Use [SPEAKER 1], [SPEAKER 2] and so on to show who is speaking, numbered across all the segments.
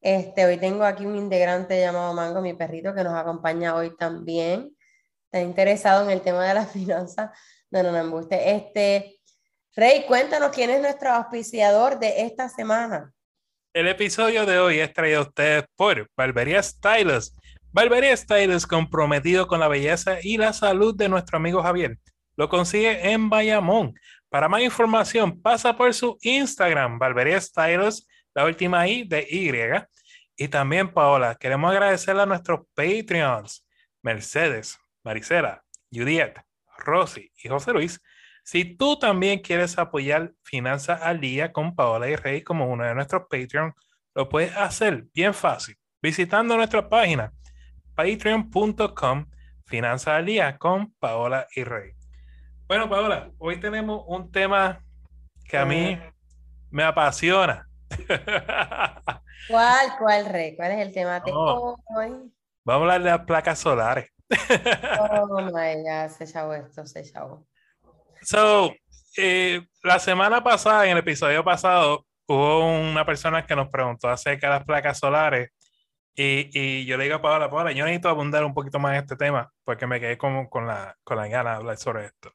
[SPEAKER 1] Este, hoy tengo aquí un integrante llamado Mango, mi perrito, que nos acompaña hoy también. Está interesado en el tema de las finanzas. No, no, no, embuste. Este, Rey, cuéntanos quién es nuestro auspiciador de esta semana.
[SPEAKER 2] El episodio de hoy es traído a ustedes por Barbería Stylus. Barbería Stylus comprometido con la belleza y la salud de nuestro amigo Javier. Lo consigue en Bayamón. Para más información, pasa por su Instagram, Barbería Stylus la última I de Y. Y también, Paola, queremos agradecerle a nuestros Patreons, Mercedes, Maricela, Juliet, Rosy y José Luis. Si tú también quieres apoyar Finanzas al Día con Paola y Rey como uno de nuestros Patreons, lo puedes hacer bien fácil visitando nuestra página patreon.com Finanzas al Día con Paola y Rey. Bueno, Paola, hoy tenemos un tema que a mí me apasiona
[SPEAKER 1] ¿Cuál, cuál, Rey? ¿Cuál es el tema de
[SPEAKER 2] hoy? Vamos a hablar de las placas solares.
[SPEAKER 1] oh my God, se esto, se.
[SPEAKER 2] So, eh, la semana pasada, en el episodio pasado, hubo una persona que nos preguntó acerca de las placas solares. Y, y yo le digo a Paola, Paola, yo necesito abundar un poquito más en este tema porque me quedé como con la, con la gana de hablar sobre esto.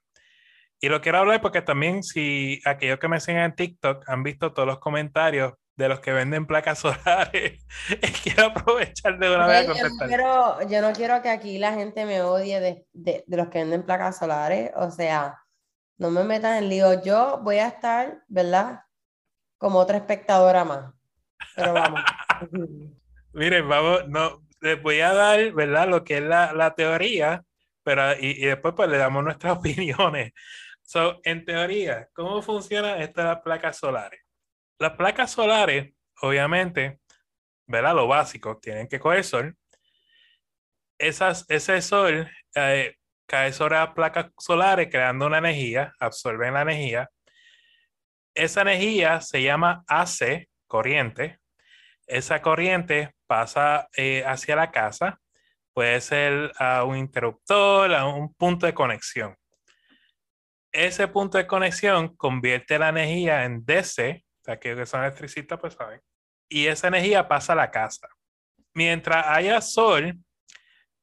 [SPEAKER 2] Y lo quiero hablar porque también si aquellos que me siguen en TikTok han visto todos los comentarios de los que venden placas solares, quiero aprovechar de una vez.
[SPEAKER 1] Yo no, quiero, yo no quiero que aquí la gente me odie de, de, de, los que venden placas solares. O sea, no me metan en lío. Yo voy a estar, ¿verdad? Como otra espectadora más. Pero vamos.
[SPEAKER 2] Miren, vamos, no, les voy a dar, ¿verdad? Lo que es la, la teoría, pero y, y después pues le damos nuestras opiniones. So, en teoría, ¿cómo funciona estas placas solares? Las placas solares, obviamente, ¿verdad? Lo básico, tienen que coger sol. Esas, ese sol eh, cae sobre las placas solares creando una energía, absorben la energía. Esa energía se llama AC, corriente. Esa corriente pasa eh, hacia la casa, puede ser a un interruptor, a un punto de conexión ese punto de conexión convierte la energía en DC, o sea, que son electricistas, pues saben, y esa energía pasa a la casa. Mientras haya sol,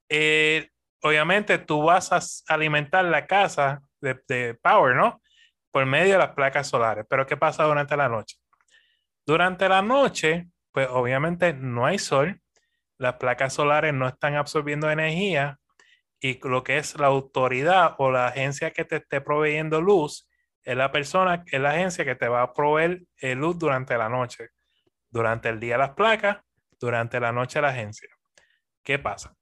[SPEAKER 2] eh, obviamente tú vas a alimentar la casa de, de, power, ¿no? Por medio de las placas solares. Pero ¿qué pasa durante la noche? Durante la noche, pues obviamente no hay sol, las placas solares no están absorbiendo energía, y lo que es la autoridad o la agencia que te esté proveyendo luz es la persona, es la agencia que te va a proveer eh, luz durante la noche. Durante el día las placas, durante la noche la agencia. ¿Qué pasa?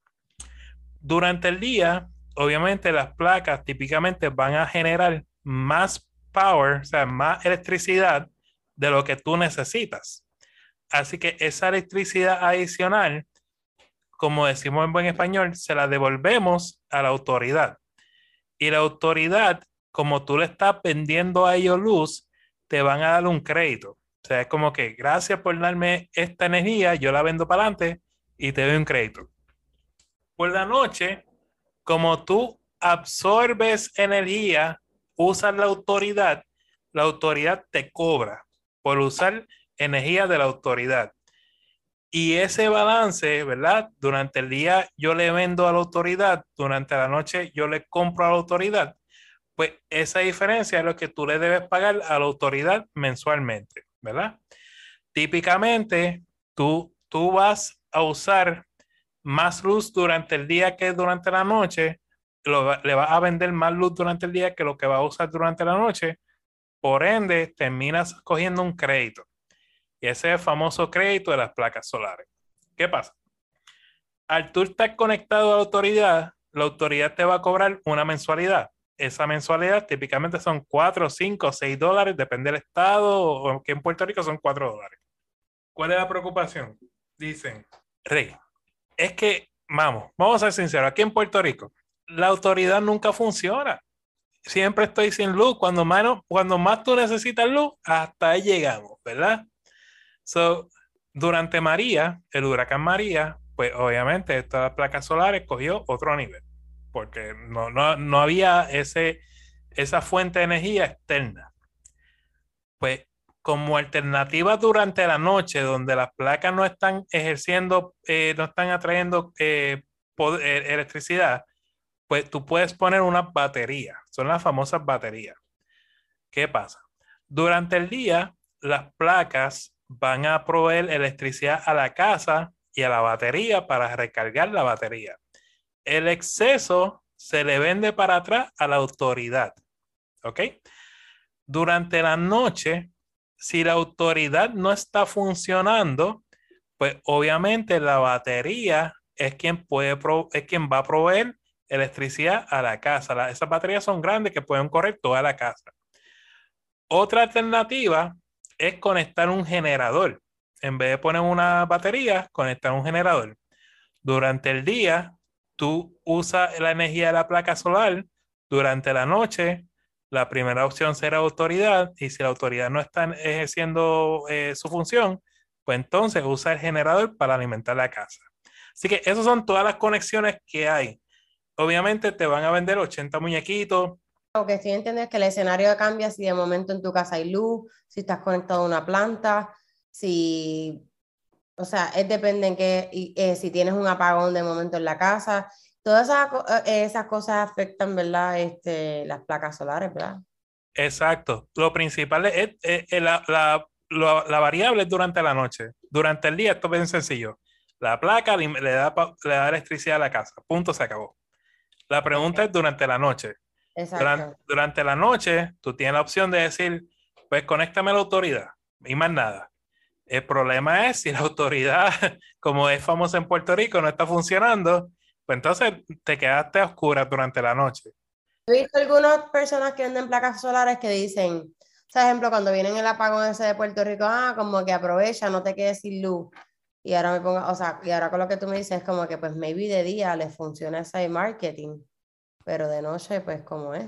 [SPEAKER 2] Durante el día, obviamente las placas típicamente van a generar más power, o sea, más electricidad de lo que tú necesitas. Así que esa electricidad adicional como decimos en buen español, se la devolvemos a la autoridad. Y la autoridad, como tú le estás vendiendo a ellos luz, te van a dar un crédito. O sea, es como que gracias por darme esta energía, yo la vendo para adelante y te doy un crédito. Por la noche, como tú absorbes energía, usas la autoridad, la autoridad te cobra por usar energía de la autoridad. Y ese balance, ¿verdad? Durante el día yo le vendo a la autoridad, durante la noche yo le compro a la autoridad. Pues esa diferencia es lo que tú le debes pagar a la autoridad mensualmente, ¿verdad? Típicamente tú, tú vas a usar más luz durante el día que durante la noche, le vas a vender más luz durante el día que lo que va a usar durante la noche. Por ende, terminas cogiendo un crédito. Y ese es el famoso crédito de las placas solares. ¿Qué pasa? Al tú estar conectado a la autoridad, la autoridad te va a cobrar una mensualidad. Esa mensualidad típicamente son 4, 5, 6 dólares, depende del estado, o que en Puerto Rico son 4 dólares. ¿Cuál es la preocupación? dicen, Rey, es que, vamos, vamos a ser sinceros, aquí en Puerto Rico, la autoridad nunca funciona. Siempre estoy sin luz. Cuando más, cuando más tú necesitas luz, hasta ahí llegamos, ¿verdad? So, durante María, el huracán María, pues obviamente estas placas solares cogió otro nivel, porque no, no, no había ese, esa fuente de energía externa. Pues como alternativa durante la noche, donde las placas no están ejerciendo, eh, no están atrayendo eh, eh, electricidad, pues tú puedes poner una batería. Son las famosas baterías. ¿Qué pasa? Durante el día, las placas van a proveer electricidad a la casa y a la batería para recargar la batería. El exceso se le vende para atrás a la autoridad. ¿Ok? Durante la noche, si la autoridad no está funcionando, pues obviamente la batería es quien, puede es quien va a proveer electricidad a la casa. esas baterías son grandes que pueden correr toda la casa. Otra alternativa es conectar un generador. En vez de poner una batería, conectar un generador. Durante el día, tú usas la energía de la placa solar. Durante la noche, la primera opción será autoridad. Y si la autoridad no está ejerciendo eh, su función, pues entonces usa el generador para alimentar la casa. Así que esas son todas las conexiones que hay. Obviamente te van a vender 80 muñequitos,
[SPEAKER 1] lo que estoy entendiendo es que el escenario cambia si de momento en tu casa hay luz, si estás conectado a una planta, si, o sea, es depende en qué, eh, si tienes un apagón de momento en la casa. Todas esas, eh, esas cosas afectan, ¿verdad? Este, las placas solares, ¿verdad?
[SPEAKER 2] Exacto. Lo principal es, la, la, la, variable es durante la noche. Durante el día esto es bien sencillo. La placa le, da, le da electricidad a la casa. Punto, se acabó. La pregunta es durante la noche. Durante, la noche, tú tienes la opción de decir, pues conéctame a la autoridad y más nada. El problema es si la autoridad, como es famosa en Puerto Rico, no está funcionando, pues entonces te quedaste a oscuras durante la noche.
[SPEAKER 1] He visto algunas personas que venden placas solares que dicen, por ejemplo, cuando vienen el apagón ese de Puerto Rico, ah, como que aprovecha, no te quedes sin luz. Y ahora me pongo, o sea, y ahora con lo que tú me dices es como que pues maybe de día les funciona ese marketing pero de noche, pues como es.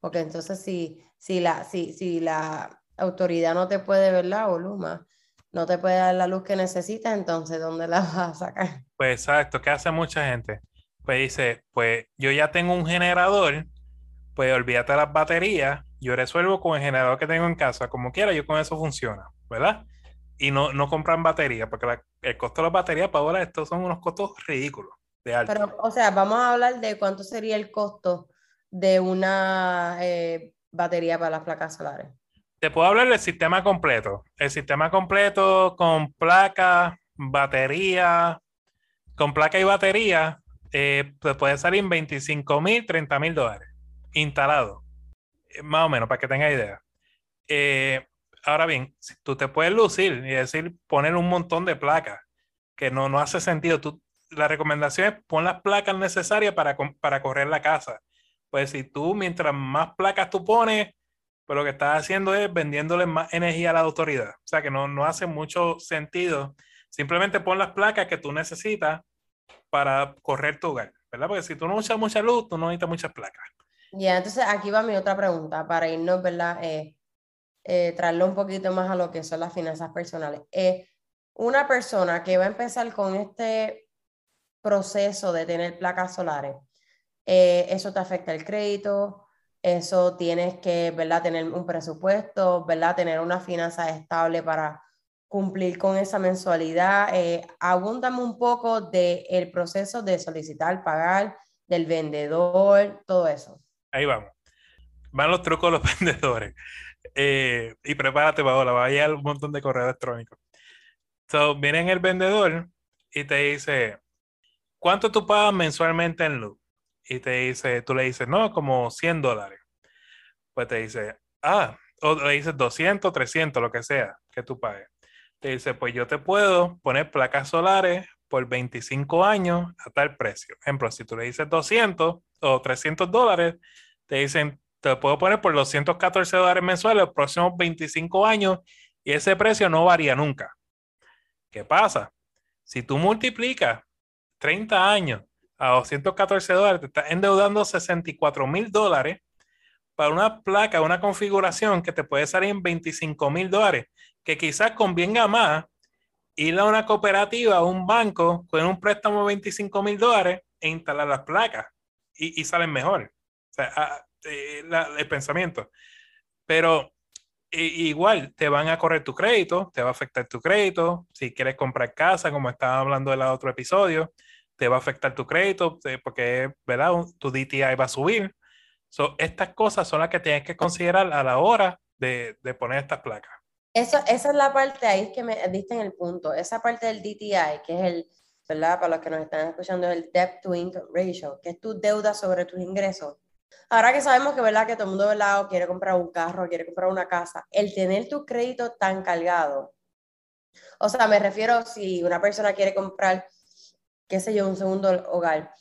[SPEAKER 1] Porque entonces si, si, la, si, si la autoridad no te puede ver la voluma, no te puede dar la luz que necesitas, entonces ¿dónde la vas a sacar?
[SPEAKER 2] Pues exacto, ¿qué hace mucha gente? Pues dice, pues yo ya tengo un generador, pues olvídate las baterías, yo resuelvo con el generador que tengo en casa, como quiera, yo con eso funciona, ¿verdad? Y no, no compran baterías, porque el costo de las baterías para ahora estos son unos costos ridículos.
[SPEAKER 1] Pero, o sea, vamos a hablar de cuánto sería el costo de una eh, batería para las placas solares.
[SPEAKER 2] Te puedo hablar del sistema completo. El sistema completo con placa, batería, con placa y batería, eh, pues puede salir en 25 mil, 30 mil dólares instalado. Eh, más o menos, para que tenga idea. ahora bien, tú te puedes lucir y decir, poner un montón de placas, que no, no hace sentido. Tú, la recomendación es pon las placas necesarias para, para correr la casa. Pues si tú, mientras más placas tú pones, pues lo que estás haciendo es vendiéndole más energía a la autoridad. O sea que no, no hace mucho sentido. Simplemente pon las placas que tú necesitas para correr tu hogar, ¿verdad? Porque si tú no usas mucha luz, tú no necesitas muchas placas.
[SPEAKER 1] Ya, entonces aquí va mi otra pregunta para irnos, ¿verdad? Eh, eh, traerlo un poquito más a lo que son las finanzas personales. Eh, una persona que va a empezar con este proceso de tener placas solares, eh, eso te afecta el crédito, eso tienes que, ¿verdad? Tener un presupuesto, ¿verdad? Tener una finanza estable para cumplir con esa mensualidad. Eh, abúndame un poco del el proceso de solicitar, pagar, del vendedor, todo eso.
[SPEAKER 2] Ahí vamos. Van los trucos de los vendedores. Eh, y prepárate, Paola, va a un montón de correo electrónico. So, viene el vendedor y te dice, ¿cuánto tú pagas mensualmente en luz? Y te dice, tú le dices, no, como 100 dólares. Pues te dice, ah, o le dices 200, 300, lo que sea que tú pagues. Te dice, pues yo te puedo poner placas solares por 25 años a tal precio. Ejemplo, si tú le dices 200 o 300 dólares, te dicen, te puedo poner por 214 dólares mensuales los próximos 25 años y ese precio no varía nunca. ¿Qué pasa? Si tú multiplicas 30 años a 214 dólares, te estás endeudando 64 mil dólares para una placa, una configuración que te puede salir en 25 mil dólares, que quizás convenga más ir a una cooperativa, a un banco, con un préstamo de 25 mil dólares e instalar las placas y, salen mejor. O sea, ah, eh, el pensamiento. Pero igual te van a correr tu crédito, te va a afectar tu crédito. Si quieres comprar casa, como estaba hablando en el otro episodio, te va a afectar tu crédito porque, ¿verdad? Tu DTI va a subir. So, estas cosas son las que tienes que considerar a la hora de, de poner estas placas.
[SPEAKER 1] Eso, esa es la parte ahí que me diste en el punto. Esa parte del DTI, que es el, ¿verdad? Para los que nos están escuchando, el Debt to Income Ratio, que es tu deuda sobre tus ingresos. Ahora que sabemos que, ¿verdad? Que todo el mundo, ¿verdad? quiere comprar un carro, quiere comprar una casa, el tener tu crédito tan cargado. O sea, me refiero si una persona quiere comprar, qué sé yo, un segundo hogar,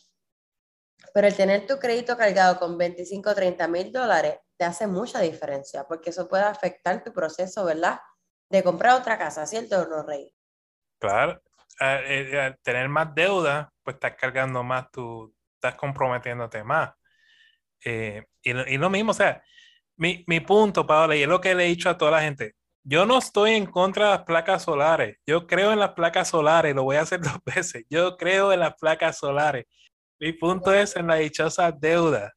[SPEAKER 1] pero el tener tu crédito cargado con 25 o 30 mil dólares te hace mucha diferencia, porque eso puede afectar tu proceso, ¿verdad? De comprar otra casa, ¿cierto no, Rey?
[SPEAKER 2] Claro, al, eh, tener más deuda, pues estás cargando más, tú estás comprometiéndote más. Eh, y, y, lo mismo, o sea, mi, mi punto, Paola, y es lo que le he dicho a toda la gente, yo no estoy en contra de las placas solares, yo creo en las placas solares, lo voy a hacer dos veces, yo creo en las placas solares. Mi punto es en la dichosa deuda.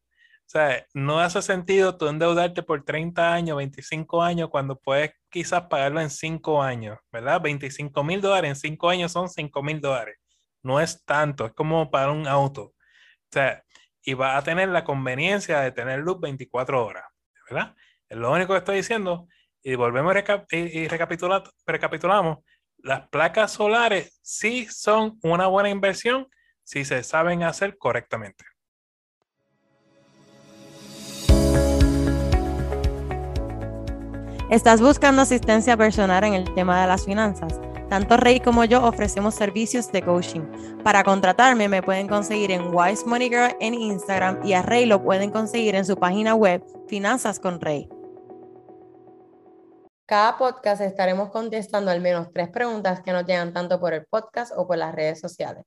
[SPEAKER 2] O sea, no hace sentido tú endeudarte por 30 años, 25 años, cuando puedes quizás pagarlo en 5 años, ¿verdad? 25 mil dólares en 5 años son 5 mil dólares. No es tanto, es como para un auto. O sea, y vas a tener la conveniencia de tener luz 24 horas, ¿verdad? Es lo único que estoy diciendo. Y volvemos y, recapitulamos. Las placas solares sí son una buena inversión si se saben hacer correctamente.
[SPEAKER 1] ¿Estás buscando asistencia personal en el tema de las finanzas? Tanto Rey como yo ofrecemos servicios de coaching. Para contratarme me pueden conseguir en Wise Money Girl en Instagram y a Rey lo pueden conseguir en su página web Finanzas con Rey. Cada podcast estaremos contestando al menos tres preguntas que nos llegan tanto por el podcast o por las redes sociales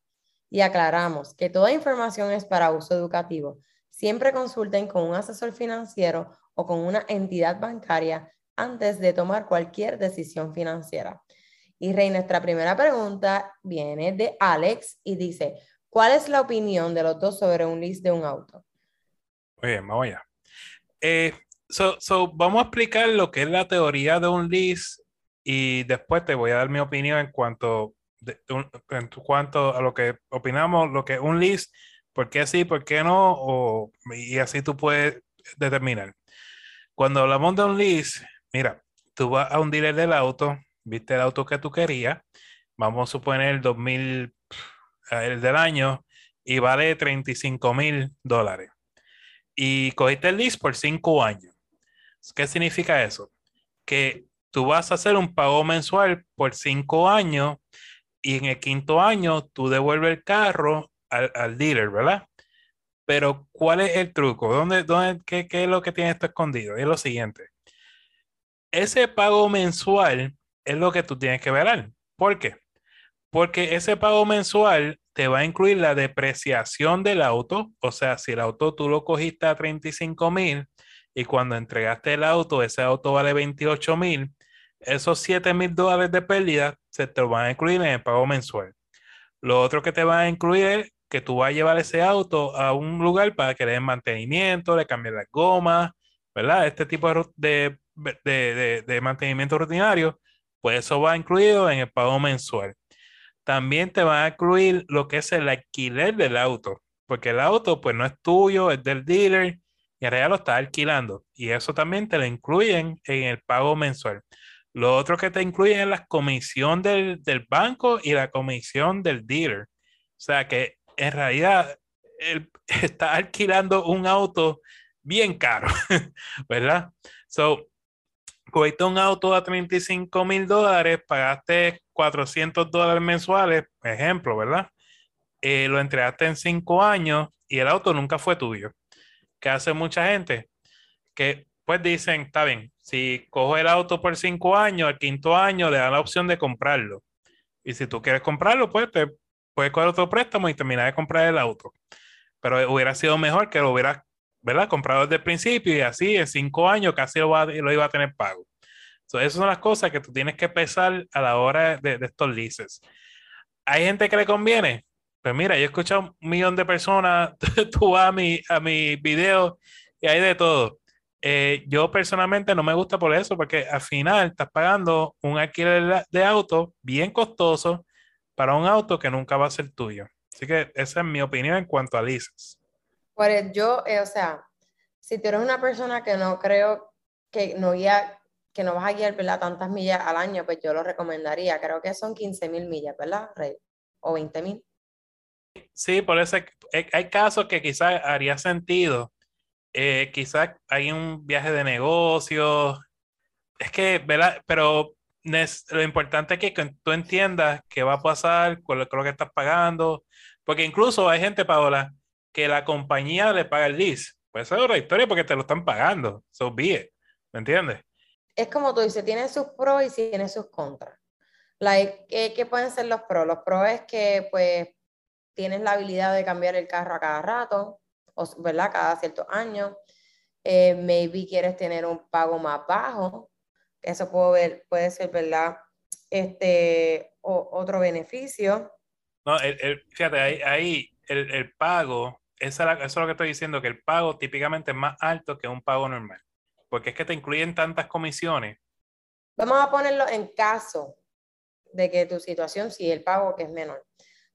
[SPEAKER 1] y aclaramos que toda información es para uso educativo. Siempre consulten con un asesor financiero o con una entidad bancaria antes de tomar cualquier decisión financiera. Y Rey, nuestra primera pregunta viene de Alex y dice, ¿cuál es la opinión de los dos sobre un lease de un auto?
[SPEAKER 2] Muy bien, vamos allá. Eh, vamos a explicar lo que es la teoría de un lease y después te voy a dar mi opinión en cuanto en cuanto a lo que opinamos, lo que es un list, por qué sí, por qué no, o, y así tú puedes determinar. Cuando hablamos de un list, mira, tú vas a un dealer del auto, viste el auto que tú querías, vamos a suponer el 2000, el del año, y vale 35 mil dólares. Y cogiste el list por cinco años. ¿Qué significa eso? Que tú vas a hacer un pago mensual por cinco años y en el quinto año tú devuelves el carro al, dealer, ¿verdad? Pero ¿cuál es el truco? ¿Dónde, dónde, qué, es lo que tiene esto escondido? Es lo siguiente. Ese pago mensual es lo que tú tienes que ver. ¿Por qué? Porque ese pago mensual te va a incluir la depreciación del auto. O sea, si el auto tú lo cogiste a 35 mil y cuando entregaste el auto, ese auto vale 28 mil, esos 7 mil dólares de pérdida se te van a incluir en el pago mensual. Lo otro que te va a incluir es que tú vas a llevar ese auto a un lugar para que le den mantenimiento, le cambien las gomas, ¿verdad? Este tipo de, de, mantenimiento rutinario, pues eso va incluido en el pago mensual. También te va a incluir lo que es el alquiler del auto, porque el auto pues no es tuyo, es del dealer y en realidad lo está alquilando. Y eso también te lo incluyen en el pago mensual. Lo otro que te incluye es la comisión del, banco y la comisión del dealer. O sea que en realidad él está alquilando un auto bien caro, ¿verdad? So, cogiste un auto a 35 mil dólares, pagaste 400 dólares mensuales, ejemplo, ¿verdad? Eh, lo entregaste en cinco años y el auto nunca fue tuyo. ¿Qué hace mucha gente? Que pues dicen, está bien, si cojo el auto por cinco años, al quinto año le dan la opción de comprarlo. Y si tú quieres comprarlo, pues te puedes coger otro préstamo y terminar de comprar el auto. Pero hubiera sido mejor que lo hubieras, ¿verdad? Comprado desde el principio y así en cinco años casi lo, lo iba a tener pago. So, esas son las cosas que tú tienes que pesar a la hora de, de estos leases. ¿Hay gente que le conviene? Pues mira, yo he escuchado un millón de personas, tú vas a mi, a mi video y hay de todo. Eh, yo personalmente no me gusta por eso, porque al final estás pagando un alquiler de auto bien costoso para un auto que nunca va a ser tuyo. Así que esa es mi opinión en cuanto a leases.
[SPEAKER 1] Pues yo, eh, o sea, si tú eres una persona que no creo que no guía, que no vas a guiar, ¿verdad? Tantas millas al año, pues yo lo recomendaría. Creo que son 15 mil millas, ¿verdad, Rey? O 20 mil.
[SPEAKER 2] Sí, por eso hay casos que quizás haría sentido eh, quizás hay un viaje de negocios. Es que, ¿verdad? Pero lo importante es que tú entiendas qué va a pasar, con lo que estás pagando. Porque incluso hay gente, Paola, que la compañía le paga el lease. Pues esa es otra historia porque te lo están pagando. So be ¿Me entiendes?
[SPEAKER 1] Es como tú dices, tiene sus pros y tiene sus contras. Like, ¿qué, ¿Qué pueden ser los pros? Los pros es que, pues, tienes la habilidad de cambiar el carro a cada rato ¿verdad? Cada cierto año. Eh, maybe quieres tener un pago más bajo. Eso puede, ver, puede ser, ¿verdad? Este, otro beneficio.
[SPEAKER 2] No, el, fíjate, ahí, ahí el, el, pago, eso es lo que estoy diciendo, que el pago típicamente es más alto que un pago normal. Porque es que te incluyen tantas comisiones.
[SPEAKER 1] Vamos a ponerlo en caso de que tu situación, sí, el pago que es menor.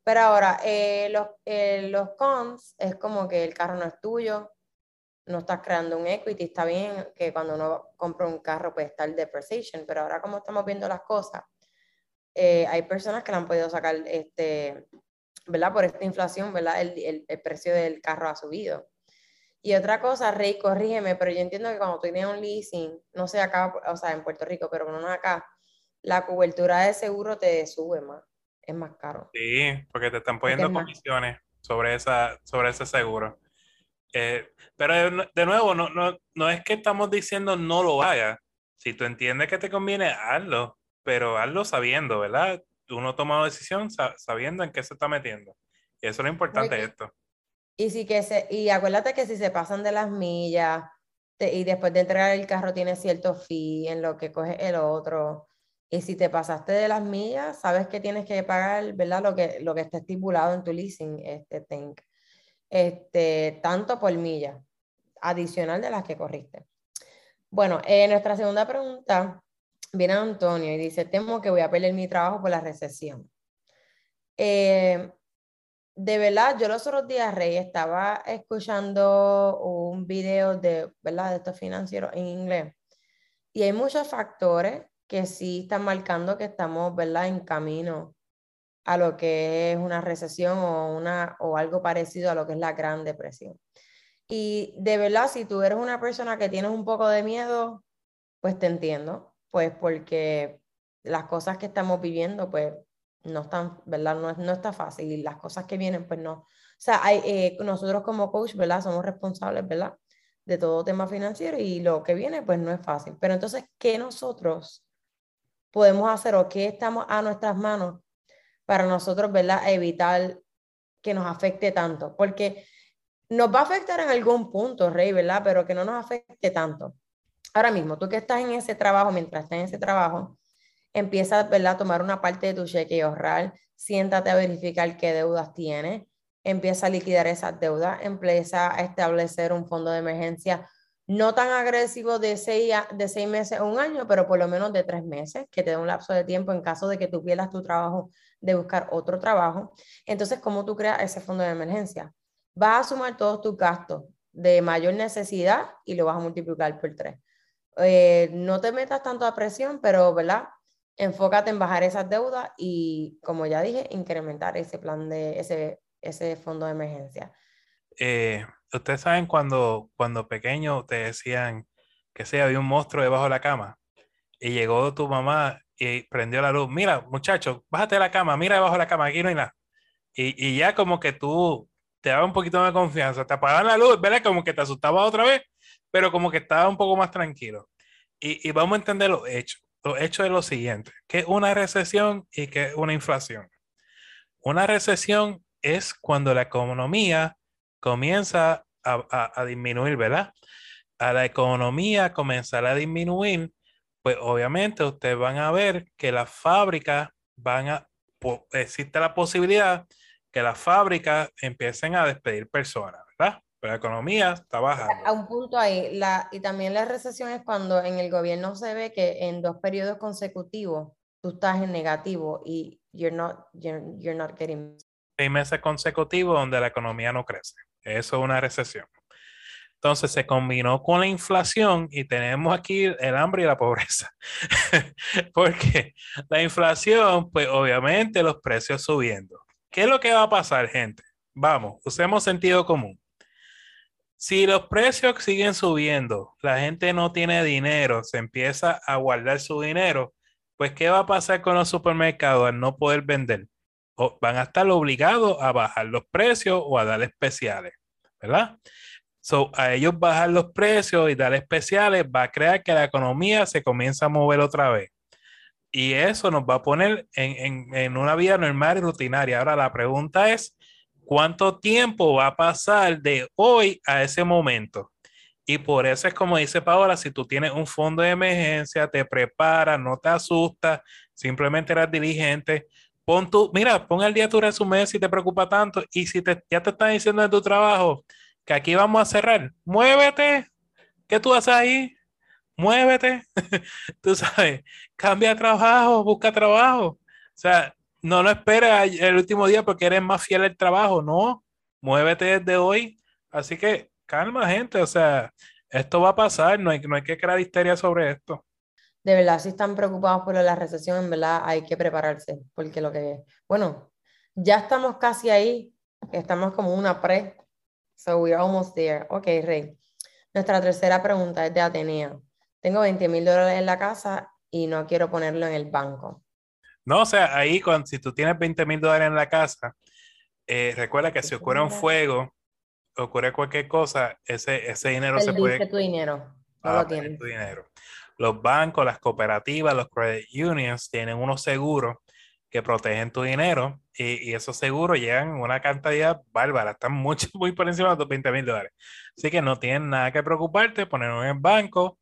[SPEAKER 1] Pero ahora, eh, los, eh, los cons es como que el carro no es tuyo, no estás creando un equity, está bien que cuando uno compra un carro puede estar depreciation, pero ahora como estamos viendo las cosas, eh, hay personas que han podido sacar, este, ¿verdad? Por esta inflación, ¿verdad? El, el, precio del carro ha subido. Y otra cosa, Rey, corrígeme, pero yo entiendo que cuando tú tienes un leasing, no sé acá, o sea, en Puerto Rico, pero no acá, la cobertura de seguro te sube más es más caro.
[SPEAKER 2] Sí, porque te están poniendo comisiones sobre, esa, sobre ese seguro. Eh, pero de, nuevo, no, no, no es que estamos diciendo no lo hagas. Si tú entiendes que te conviene, hazlo, pero hazlo sabiendo, ¿verdad? Tú no tomas una decisión sabiendo en qué se está metiendo. Y eso es lo importante de esto.
[SPEAKER 1] Y, si que se, y acuérdate que si se pasan de las millas y después de entregar el carro tiene cierto fee en lo que coge el otro, y si te pasaste de las millas, sabes que tienes que pagar, ¿verdad? Lo que, lo que está estipulado en tu leasing, este tank. Este, tanto por milla, adicional de las que corriste. Bueno, eh, nuestra segunda pregunta viene Antonio y dice, temo que voy a perder mi trabajo por la recesión. Eh, de verdad, yo los otros días, Rey, estaba escuchando un video de, ¿verdad? de estos financieros en inglés y hay muchos factores que sí están marcando que estamos, ¿verdad?, en camino a lo que es una recesión o, una, o algo parecido a lo que es la Gran Depresión. Y de verdad, si tú eres una persona que tienes un poco de miedo, pues te entiendo, pues porque las cosas que estamos viviendo, pues no están, ¿verdad? No, no está fácil y las cosas que vienen, pues no. O sea, hay, eh, nosotros como coach, ¿verdad? Somos responsables, ¿verdad? De todo tema financiero y lo que viene, pues no es fácil. Pero entonces, ¿qué nosotros podemos hacer o qué estamos a nuestras manos para nosotros, ¿verdad? Evitar que nos afecte tanto, porque nos va a afectar en algún punto, Rey, ¿verdad? Pero que no nos afecte tanto. Ahora mismo, tú que estás en ese trabajo, mientras estás en ese trabajo, empieza, ¿verdad? A tomar una parte de tu cheque y ahorrar, siéntate a verificar qué deudas tienes, empieza a liquidar esas deudas, empieza a establecer un fondo de emergencia no tan agresivo de seis, de seis meses a un año, pero por lo menos de tres meses, que te dé un lapso de tiempo en caso de que tú pierdas tu trabajo, de buscar otro trabajo. Entonces, ¿cómo tú creas ese fondo de emergencia? Vas a sumar todos tus gastos de mayor necesidad y lo vas a multiplicar por tres. Eh, no te metas tanto a presión, pero, ¿verdad? Enfócate en bajar esas deudas y, como ya dije, incrementar ese plan de ese, ese fondo de emergencia.
[SPEAKER 2] Eh, ustedes saben cuando, cuando pequeño te decían que se había un monstruo debajo de la cama y llegó tu mamá y prendió la luz. Mira, muchacho, bájate de la cama, mira debajo de la cama, aquí no hay nada. Y, y ya como que tú te daba un poquito de confianza, te apagaban la luz, ¿verdad? Como que te asustaba otra vez, pero como que estaba un poco más tranquilo. Y, y vamos a entender los hechos. los hechos es lo siguiente, que es una recesión y que es una inflación. Una recesión es cuando la economía comienza a, disminuir, ¿verdad? A la economía comenzar a disminuir, pues obviamente ustedes van a ver que las fábricas van a, existe la posibilidad que las fábricas empiecen a despedir personas, ¿verdad? Pero la economía está bajando.
[SPEAKER 1] A un punto ahí, la, y también la recesión es cuando en el gobierno se ve que en dos periodos consecutivos tú estás en negativo y you're not, you're, you're not getting...
[SPEAKER 2] Seis meses consecutivos donde la economía no crece. Eso es una recesión. Entonces se combinó con la inflación y tenemos aquí el hambre y la pobreza. Porque la inflación, pues obviamente los precios subiendo. ¿Qué es lo que va a pasar, gente? Vamos, usemos sentido común. Si los precios siguen subiendo, la gente no tiene dinero, se empieza a guardar su dinero, pues ¿qué va a pasar con los supermercados al no poder vender? Van a estar obligados a bajar los precios o a dar especiales, ¿verdad? So, a ellos bajar los precios y dar especiales va a crear que la economía se comience a mover otra vez. Y eso nos va a poner en, en, en una vida normal y rutinaria. Ahora la pregunta es, ¿Cuánto tiempo va a pasar de hoy a ese momento? Y por eso es como dice Paola, si tú tienes un fondo de emergencia, te preparas, no te asustas, simplemente eres diligente, pon tu, mira, pon el día tu resumen si te preocupa tanto y si te, ya te están diciendo en tu trabajo que aquí vamos a cerrar, muévete, ¿qué tú haces ahí? Muévete, tú sabes, cambia trabajo, busca trabajo. O sea, no lo esperes el último día porque eres más fiel al trabajo, no, muévete desde hoy. Así que calma, gente, o sea, esto va a pasar, no hay, no hay que crear histeria sobre esto.
[SPEAKER 1] De verdad, si están preocupados por la recesión, en verdad hay que prepararse, porque lo que, bueno, ya estamos casi ahí, estamos como una pre, so we're almost there. Ok, Rey. Nuestra tercera pregunta es de Atenea. Tengo 20 mil dólares en la casa y no quiero ponerlo en el banco.
[SPEAKER 2] No, o sea, ahí cuando, si tú tienes 20 mil dólares en la casa, eh, recuerda que si ocurre un fuego, ocurre cualquier cosa, ese, ese dinero se puede...
[SPEAKER 1] tu dinero, no lo tienes.
[SPEAKER 2] Tu dinero. Los bancos, las cooperativas, los credit unions tienen unos seguros que protegen tu dinero y, y esos seguros llegan una cantidad bárbara, están mucho, muy por encima de tus 20 mil dólares. Así que no tienes nada que preocuparte, ponerlo en el banco.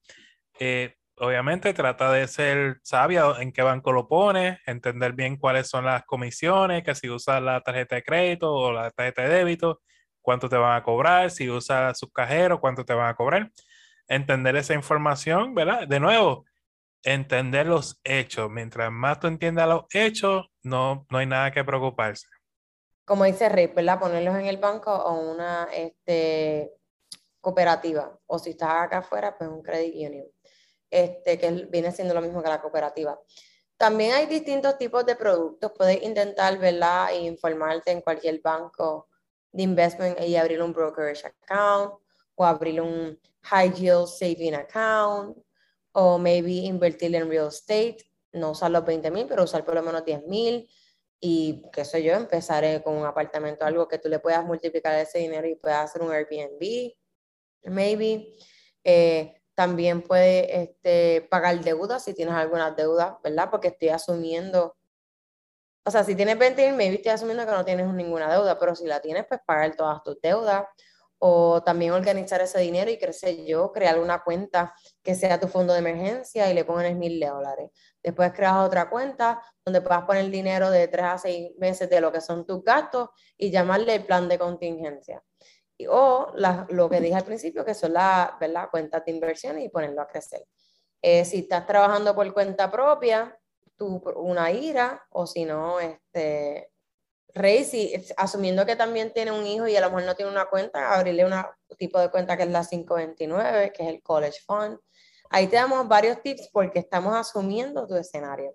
[SPEAKER 2] Eh, obviamente trata de ser sabia en qué banco lo pones, entender bien cuáles son las comisiones, que si usas la tarjeta de crédito o la tarjeta de débito, cuánto te van a cobrar, si usas sus cajeros, cuánto te van a cobrar. Entender esa información, ¿verdad? De nuevo, entender los hechos. Mientras más tú entiendas los hechos, no, no hay nada que preocuparse.
[SPEAKER 1] Como dice Rey, ¿verdad? Ponerlos en el banco o una este, cooperativa. O si estás acá afuera, pues un credit union este, que viene siendo lo mismo que la cooperativa. También hay distintos tipos de productos. Puedes intentar, ¿verdad? Informarte en cualquier banco de investment y abrir un brokerage account o abrir un high yield saving account o maybe invertir en real estate. No usar los 20 mil, pero usar por lo menos 10 mil y qué sé yo, empezaré con un apartamento, algo que tú le puedas multiplicar ese dinero y puedas hacer un Airbnb, maybe. Eh, también puedes este, pagar deudas si tienes alguna deuda, ¿verdad? Porque estoy asumiendo, o sea, si tienes 20 mil, maybe estoy asumiendo que no tienes ninguna deuda, pero si la tienes, pues pagar todas tus deudas o también organizar ese dinero y crecer yo, crear una cuenta que sea tu fondo de emergencia y le pones mil dólares. Después creas otra cuenta donde puedas poner dinero de tres a seis meses de lo que son tus gastos y llamarle el plan de contingencia o lo que dije al principio, que son las cuentas de inversión y ponerlo a crecer. Eh, si estás trabajando por cuenta propia, tú una IRA, o si no, este, Rey, si, asumiendo que también tiene un hijo y a lo mejor no tiene una cuenta, abrirle un tipo de cuenta que es la 529, que es el College Fund. Ahí te damos varios tips porque estamos asumiendo tu escenario.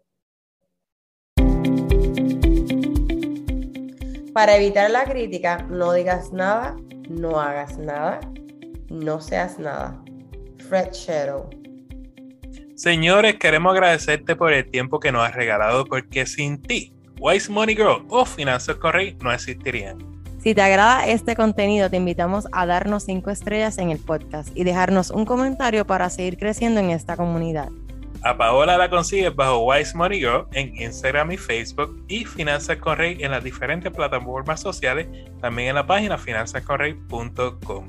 [SPEAKER 1] Para evitar la crítica, no digas nada no hagas nada, no seas nada. Fred Shadow.
[SPEAKER 2] Señores, queremos agradecerte por el tiempo que nos has regalado porque sin ti, Wise Money Girl o Finanzas Correy no existirían.
[SPEAKER 1] Si te agrada este contenido, te invitamos a darnos 5 estrellas en el podcast y dejarnos un comentario para seguir creciendo en esta comunidad.
[SPEAKER 2] A Paola la consigues bajo Wise Money Girl en Instagram y Facebook y Finanzas con Rey en las diferentes plataformas sociales, también en la página finanzasconrey.com.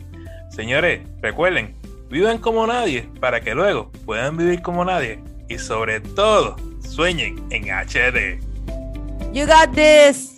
[SPEAKER 2] Señores, recuerden, vivan como nadie para que luego puedan vivir como nadie y sobre todo sueñen en HD.
[SPEAKER 1] You got this.